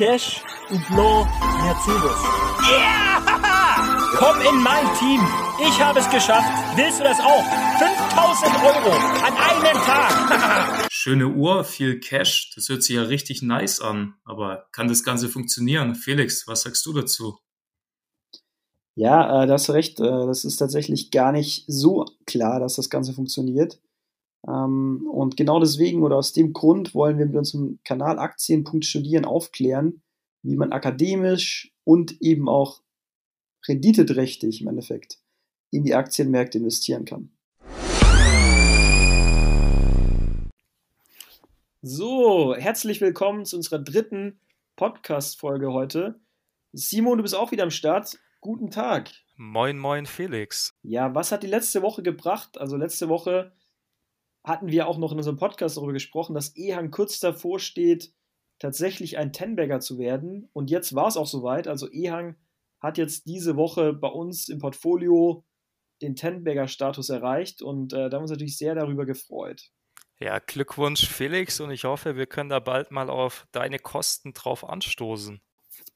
Cash und Blanc Mercedes. Yeah! Komm in mein Team. Ich habe es geschafft. Willst du das auch? 5000 Euro an einem Tag. Schöne Uhr, viel Cash. Das hört sich ja richtig nice an. Aber kann das Ganze funktionieren? Felix, was sagst du dazu? Ja, äh, da hast du recht. Äh, das ist tatsächlich gar nicht so klar, dass das Ganze funktioniert. Ähm, und genau deswegen oder aus dem Grund wollen wir mit unserem Kanal Aktien.studieren aufklären, wie man akademisch und eben auch renditeträchtig im Endeffekt in die Aktienmärkte investieren kann. So, herzlich willkommen zu unserer dritten Podcast-Folge heute. Simon, du bist auch wieder am Start. Guten Tag. Moin, moin, Felix. Ja, was hat die letzte Woche gebracht? Also letzte Woche hatten wir auch noch in unserem Podcast darüber gesprochen, dass Ehang kurz davor steht, tatsächlich ein Tenbagger zu werden. Und jetzt war es auch soweit. Also Ehang hat jetzt diese Woche bei uns im Portfolio den Tenbagger-Status erreicht und äh, da haben wir uns natürlich sehr darüber gefreut. Ja, Glückwunsch Felix und ich hoffe, wir können da bald mal auf deine Kosten drauf anstoßen.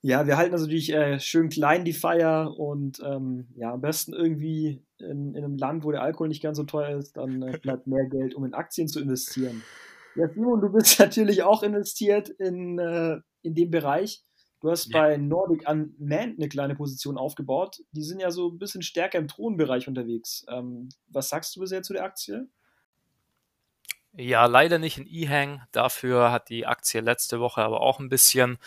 Ja, wir halten das natürlich äh, schön klein, die Feier und ähm, ja, am besten irgendwie in, in, einem Land, wo der Alkohol nicht ganz so teuer ist, dann äh, bleibt mehr Geld, um in Aktien zu investieren. Ja, Simon, du bist natürlich auch investiert in, äh, in dem Bereich. Du hast ja. bei Nordic Unmanned eine kleine Position aufgebaut. Die sind ja so ein bisschen stärker im Thronbereich unterwegs. Ähm, was sagst du bisher zu der Aktie? Ja, leider nicht in E-Hang. Dafür hat die Aktie letzte Woche aber auch ein bisschen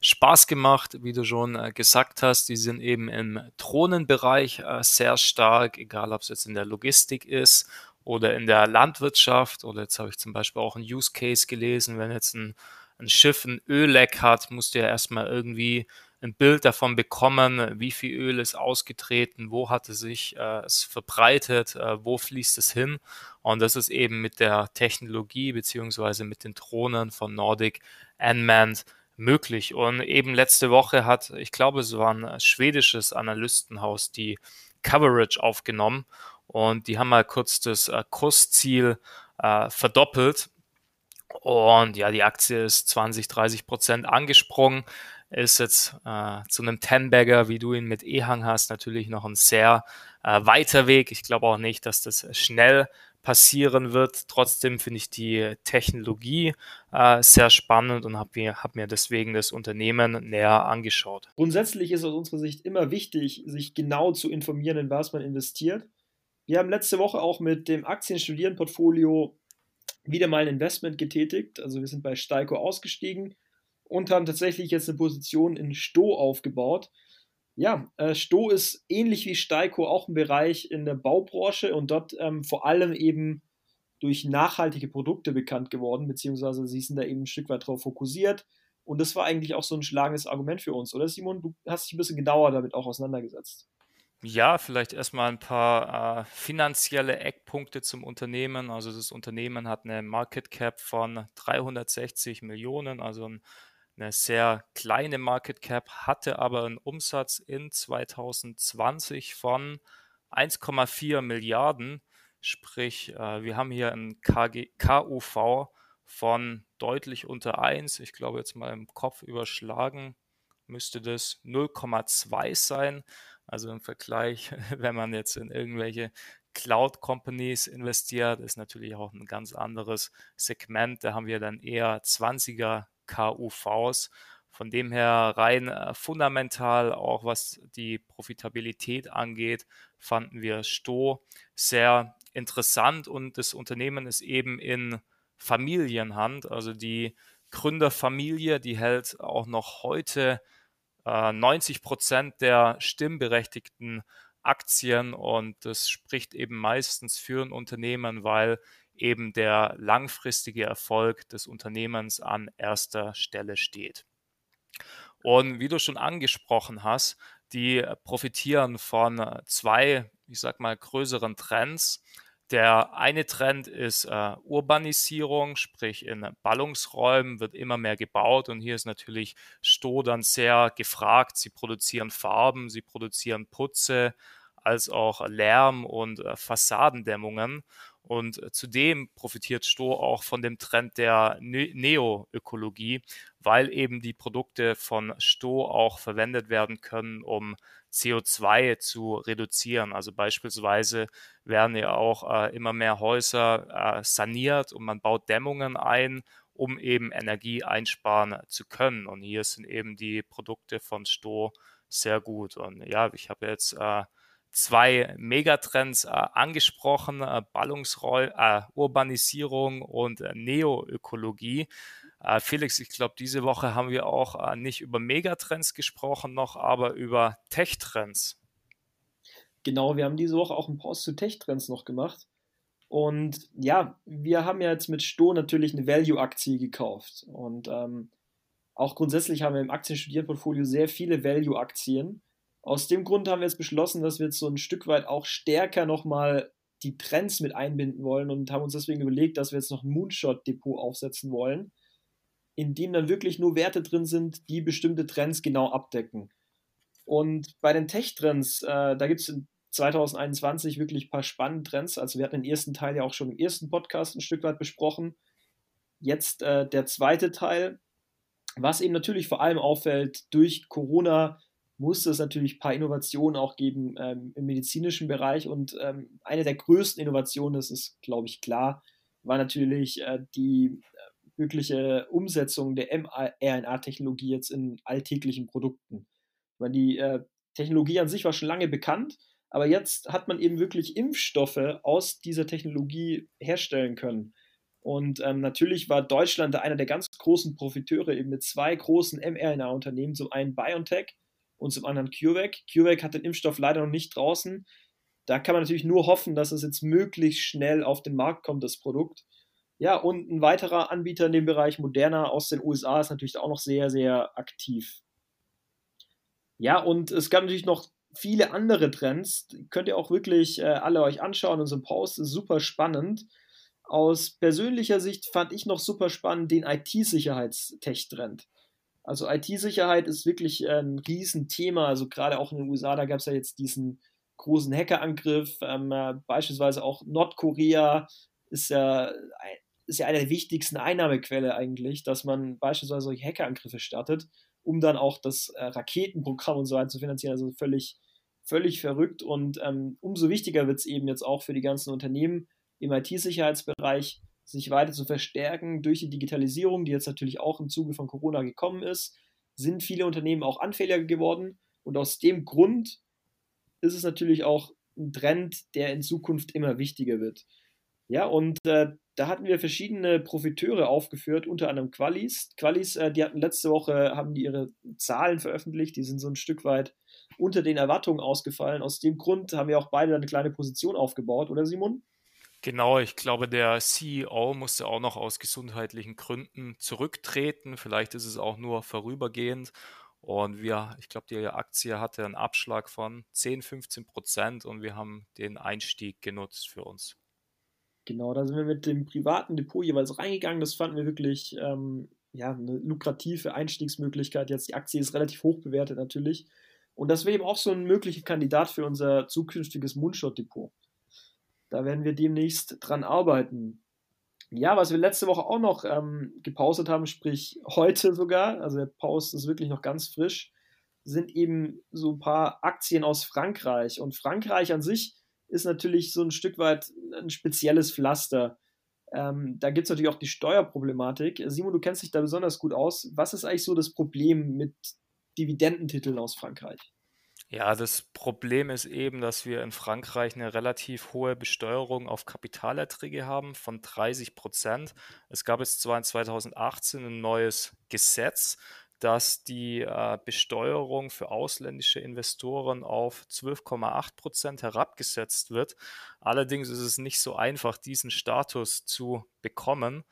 Spaß gemacht, wie du schon äh, gesagt hast. Die sind eben im Drohnenbereich äh, sehr stark, egal ob es jetzt in der Logistik ist oder in der Landwirtschaft. Oder jetzt habe ich zum Beispiel auch einen Use Case gelesen, wenn jetzt ein, ein Schiff ein Ölleck hat, musst du ja erstmal irgendwie ein Bild davon bekommen, wie viel Öl ist ausgetreten, wo hat es sich äh, es verbreitet, äh, wo fließt es hin. Und das ist eben mit der Technologie beziehungsweise mit den Drohnen von Nordic Unmanned möglich. Und eben letzte Woche hat, ich glaube, es war ein schwedisches Analystenhaus, die Coverage aufgenommen und die haben mal kurz das äh, Kursziel äh, verdoppelt. Und ja, die Aktie ist 20, 30 Prozent angesprungen. Ist jetzt äh, zu einem Ten-Bagger, wie du ihn mit E-Hang hast, natürlich noch ein sehr äh, weiter Weg. Ich glaube auch nicht, dass das schnell passieren wird. Trotzdem finde ich die Technologie äh, sehr spannend und habe mir, hab mir deswegen das Unternehmen näher angeschaut. Grundsätzlich ist aus unserer Sicht immer wichtig, sich genau zu informieren, in was man investiert. Wir haben letzte Woche auch mit dem Aktienstudieren-Portfolio wieder mal ein Investment getätigt. Also wir sind bei Steiko ausgestiegen und haben tatsächlich jetzt eine Position in Sto aufgebaut. Ja, äh, Sto ist ähnlich wie Steiko auch ein Bereich in der Baubranche und dort ähm, vor allem eben durch nachhaltige Produkte bekannt geworden, beziehungsweise sie sind da eben ein Stück weit drauf fokussiert. Und das war eigentlich auch so ein schlagendes Argument für uns, oder Simon? Du hast dich ein bisschen genauer damit auch auseinandergesetzt. Ja, vielleicht erstmal ein paar äh, finanzielle Eckpunkte zum Unternehmen. Also das Unternehmen hat eine Market Cap von 360 Millionen, also ein eine sehr kleine Market Cap, hatte aber einen Umsatz in 2020 von 1,4 Milliarden. Sprich, äh, wir haben hier ein KG, KUV von deutlich unter 1. Ich glaube jetzt mal im Kopf überschlagen müsste das 0,2 sein. Also im Vergleich, wenn man jetzt in irgendwelche Cloud Companies investiert, ist natürlich auch ein ganz anderes Segment. Da haben wir dann eher 20er KUVs. Von dem her rein äh, fundamental, auch was die Profitabilität angeht, fanden wir Sto sehr interessant und das Unternehmen ist eben in Familienhand. Also die Gründerfamilie, die hält auch noch heute äh, 90 Prozent der stimmberechtigten Aktien und das spricht eben meistens für ein Unternehmen, weil eben der langfristige Erfolg des Unternehmens an erster Stelle steht. Und wie du schon angesprochen hast, die profitieren von zwei, ich sag mal, größeren Trends. Der eine Trend ist äh, Urbanisierung, sprich in Ballungsräumen wird immer mehr gebaut und hier ist natürlich Sto dann sehr gefragt. Sie produzieren Farben, sie produzieren Putze, als auch Lärm und äh, Fassadendämmungen. Und äh, zudem profitiert Sto auch von dem Trend der ne-, Neoökologie, weil eben die Produkte von Sto auch verwendet werden können, um CO2 zu reduzieren. Also beispielsweise werden ja auch äh, immer mehr Häuser äh, saniert und man baut Dämmungen ein, um eben Energie einsparen zu können. Und hier sind eben die Produkte von Sto sehr gut. Und ja, ich habe jetzt äh, zwei Megatrends äh, angesprochen, äh, Ballungsroll, äh, Urbanisierung und äh, Neoökologie. Äh, Felix, ich glaube, diese Woche haben wir auch äh, nicht über Megatrends gesprochen noch, aber über Tech-Trends. Genau, wir haben diese Woche auch einen Post zu Tech-Trends noch gemacht. Und ja, wir haben ja jetzt mit Sto natürlich eine Value-Aktie gekauft. Und ähm, auch grundsätzlich haben wir im Aktienstudierportfolio sehr viele Value-Aktien. Aus dem Grund haben wir jetzt beschlossen, dass wir jetzt so ein Stück weit auch stärker nochmal die Trends mit einbinden wollen und haben uns deswegen überlegt, dass wir jetzt noch ein Moonshot-Depot aufsetzen wollen, in dem dann wirklich nur Werte drin sind, die bestimmte Trends genau abdecken. Und bei den Tech-Trends, äh, da gibt es 2021 wirklich ein paar spannende Trends. Also wir hatten den ersten Teil ja auch schon im ersten Podcast ein Stück weit besprochen. Jetzt äh, der zweite Teil. Was eben natürlich vor allem auffällt, durch Corona musste es natürlich ein paar Innovationen auch geben ähm, im medizinischen Bereich. Und ähm, eine der größten Innovationen, das ist, glaube ich, klar, war natürlich äh, die äh, wirkliche Umsetzung der mRNA-Technologie jetzt in alltäglichen Produkten. Weil die äh, Technologie an sich war schon lange bekannt, aber jetzt hat man eben wirklich Impfstoffe aus dieser Technologie herstellen können. Und ähm, natürlich war Deutschland da einer der ganz großen Profiteure eben mit zwei großen mRNA-Unternehmen, zum einen BioNTech und zum anderen CureVac. CureVac hat den Impfstoff leider noch nicht draußen. Da kann man natürlich nur hoffen, dass es jetzt möglichst schnell auf den Markt kommt, das Produkt. Ja, und ein weiterer Anbieter in dem Bereich, Moderna aus den USA, ist natürlich auch noch sehr, sehr aktiv. Ja, und es gab natürlich noch viele andere Trends. Könnt ihr auch wirklich äh, alle euch anschauen. Unser Post ist super spannend. Aus persönlicher Sicht fand ich noch super spannend den IT-Sicherheitstech-Trend. Also IT-Sicherheit ist wirklich ein Riesenthema. Also gerade auch in den USA, da gab es ja jetzt diesen großen Hackerangriff. Ähm, äh, beispielsweise auch Nordkorea ist ja, ist ja eine der wichtigsten Einnahmequelle eigentlich, dass man beispielsweise solche Hackerangriffe startet, um dann auch das äh, Raketenprogramm und so weiter zu finanzieren. Also völlig, völlig verrückt. Und ähm, umso wichtiger wird es eben jetzt auch für die ganzen Unternehmen im IT-Sicherheitsbereich, sich weiter zu verstärken durch die Digitalisierung, die jetzt natürlich auch im Zuge von Corona gekommen ist, sind viele Unternehmen auch anfälliger geworden. Und aus dem Grund ist es natürlich auch ein Trend, der in Zukunft immer wichtiger wird. Ja, und äh, da hatten wir verschiedene Profiteure aufgeführt, unter anderem Qualis. Qualis, äh, die hatten letzte Woche, haben die ihre Zahlen veröffentlicht, die sind so ein Stück weit unter den Erwartungen ausgefallen. Aus dem Grund haben wir auch beide eine kleine Position aufgebaut, oder Simon? Genau, ich glaube, der CEO musste auch noch aus gesundheitlichen Gründen zurücktreten. Vielleicht ist es auch nur vorübergehend. Und wir, ich glaube, die Aktie hatte einen Abschlag von 10, 15 Prozent und wir haben den Einstieg genutzt für uns. Genau, da sind wir mit dem privaten Depot jeweils reingegangen. Das fanden wir wirklich ähm, ja, eine lukrative Einstiegsmöglichkeit. Jetzt die Aktie ist relativ hoch bewertet natürlich. Und das wäre eben auch so ein möglicher Kandidat für unser zukünftiges Moonshot-Depot. Da werden wir demnächst dran arbeiten. Ja, was wir letzte Woche auch noch ähm, gepostet haben, sprich heute sogar, also der Post ist wirklich noch ganz frisch, sind eben so ein paar Aktien aus Frankreich. Und Frankreich an sich ist natürlich so ein Stück weit ein spezielles Pflaster. Ähm, da gibt es natürlich auch die Steuerproblematik. Simon, du kennst dich da besonders gut aus. Was ist eigentlich so das Problem mit Dividendentiteln aus Frankreich? Ja, das Problem ist eben, dass wir in Frankreich eine relativ hohe Besteuerung auf Kapitalerträge haben von 30 Prozent. Es gab jetzt zwar in 2018 ein neues Gesetz, das die äh, Besteuerung für ausländische Investoren auf 12,8 Prozent herabgesetzt wird. Allerdings ist es nicht so einfach, diesen Status zu bekommen.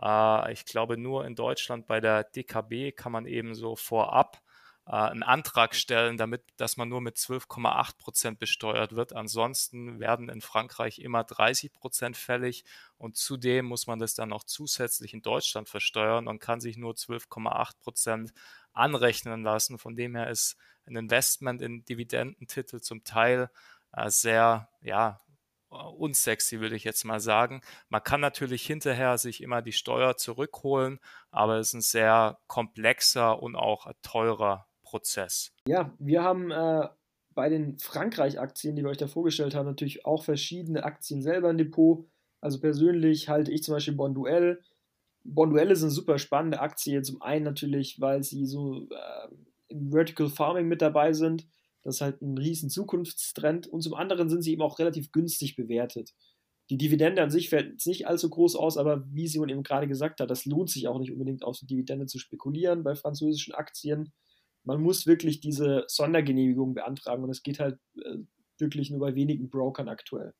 Äh, ich glaube, nur in Deutschland bei der DKB kann man eben so vorab einen Antrag stellen, damit, dass man nur mit 12,8 Prozent besteuert wird. Ansonsten werden in Frankreich immer 30 Prozent fällig und zudem muss man das dann auch zusätzlich in Deutschland versteuern und kann sich nur 12,8 Prozent anrechnen lassen. Von dem her ist ein Investment in Dividendentitel zum Teil äh, sehr, ja, unsexy, würde ich jetzt mal sagen. Man kann natürlich hinterher sich immer die Steuer zurückholen, aber es ist ein sehr komplexer und auch teurer Prozess. Ja, wir haben äh, bei den Frankreich-Aktien, die wir euch da vorgestellt haben, natürlich auch verschiedene Aktien selber im Depot. Also persönlich halte ich zum Beispiel Bonduell. Bonduell ist eine super spannende Aktie. Zum einen natürlich, weil sie so äh, im Vertical Farming mit dabei sind. Das ist halt ein riesen Zukunftstrend. Und zum anderen sind sie eben auch relativ günstig bewertet. Die Dividende an sich fällt nicht allzu groß aus, aber wie Simon eben gerade gesagt hat, das lohnt sich auch nicht unbedingt auf die Dividende zu spekulieren bei französischen Aktien man muss wirklich diese Sondergenehmigung beantragen und es geht halt äh, wirklich nur bei wenigen Brokern aktuell.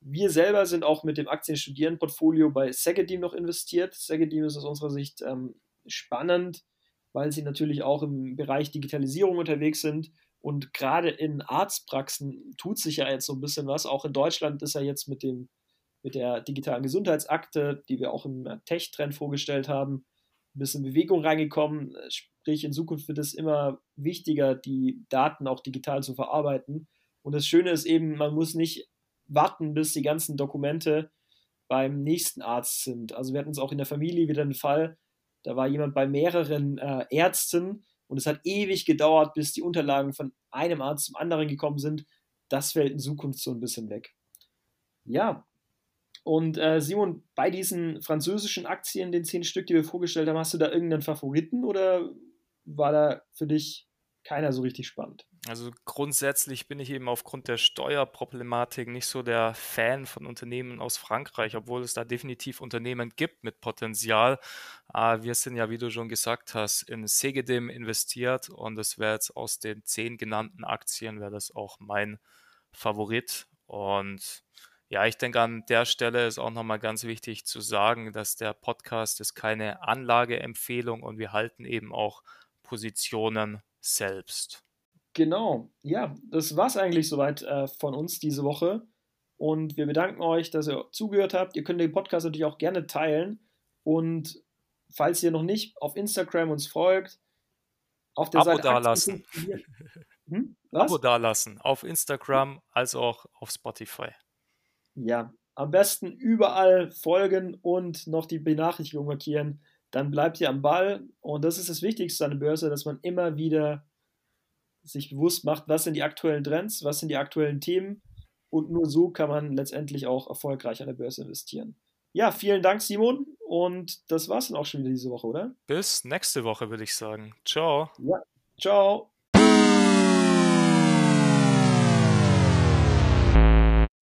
Wir selber sind auch mit dem Aktien-Studieren-Portfolio bei Segedim noch investiert. Segedim ist aus unserer Sicht ähm, spannend, weil sie natürlich auch im Bereich Digitalisierung unterwegs sind. Und gerade in Arztpraxen tut sich ja jetzt so ein bisschen was. Auch in Deutschland ist ja jetzt mit, dem, mit der digitalen Gesundheitsakte, die wir auch im Tech-Trend vorgestellt haben, ein bisschen Bewegung reingekommen. Sprich, in Zukunft wird es immer wichtiger, die Daten auch digital zu verarbeiten. Und das Schöne ist eben, man muss nicht warten, bis die ganzen Dokumente beim nächsten Arzt sind. Also wir hatten es auch in der Familie wieder einen Fall, da war jemand bei mehreren äh, Ärzten und es hat ewig gedauert, bis die Unterlagen von einem Arzt zum anderen gekommen sind. Das fällt in Zukunft so ein bisschen weg. Ja, und äh, Simon, bei diesen französischen Aktien, den zehn Stück, die wir vorgestellt haben, hast du da irgendeinen Favoriten oder war da für dich keiner so richtig spannend. Also grundsätzlich bin ich eben aufgrund der Steuerproblematik nicht so der Fan von Unternehmen aus Frankreich, obwohl es da definitiv Unternehmen gibt mit Potenzial. Ah, wir sind ja, wie du schon gesagt hast, in Segedim investiert und das wäre jetzt aus den zehn genannten Aktien, wäre das auch mein Favorit. Und ja, ich denke, an der Stelle ist auch nochmal ganz wichtig zu sagen, dass der Podcast ist keine Anlageempfehlung und wir halten eben auch Positionen selbst. Genau, ja, das war es eigentlich soweit äh, von uns diese Woche. Und wir bedanken euch, dass ihr zugehört habt. Ihr könnt den Podcast natürlich auch gerne teilen. Und falls ihr noch nicht auf Instagram uns folgt, auf der Abo Seite. dalassen. Hm? Abo dalassen. Auf Instagram als auch auf Spotify. Ja, am besten überall folgen und noch die Benachrichtigung markieren dann bleibt ihr am Ball. Und das ist das Wichtigste an der Börse, dass man immer wieder sich bewusst macht, was sind die aktuellen Trends, was sind die aktuellen Themen. Und nur so kann man letztendlich auch erfolgreich an der Börse investieren. Ja, vielen Dank, Simon. Und das war's dann auch schon wieder diese Woche, oder? Bis nächste Woche, würde ich sagen. Ciao. Ja, ciao.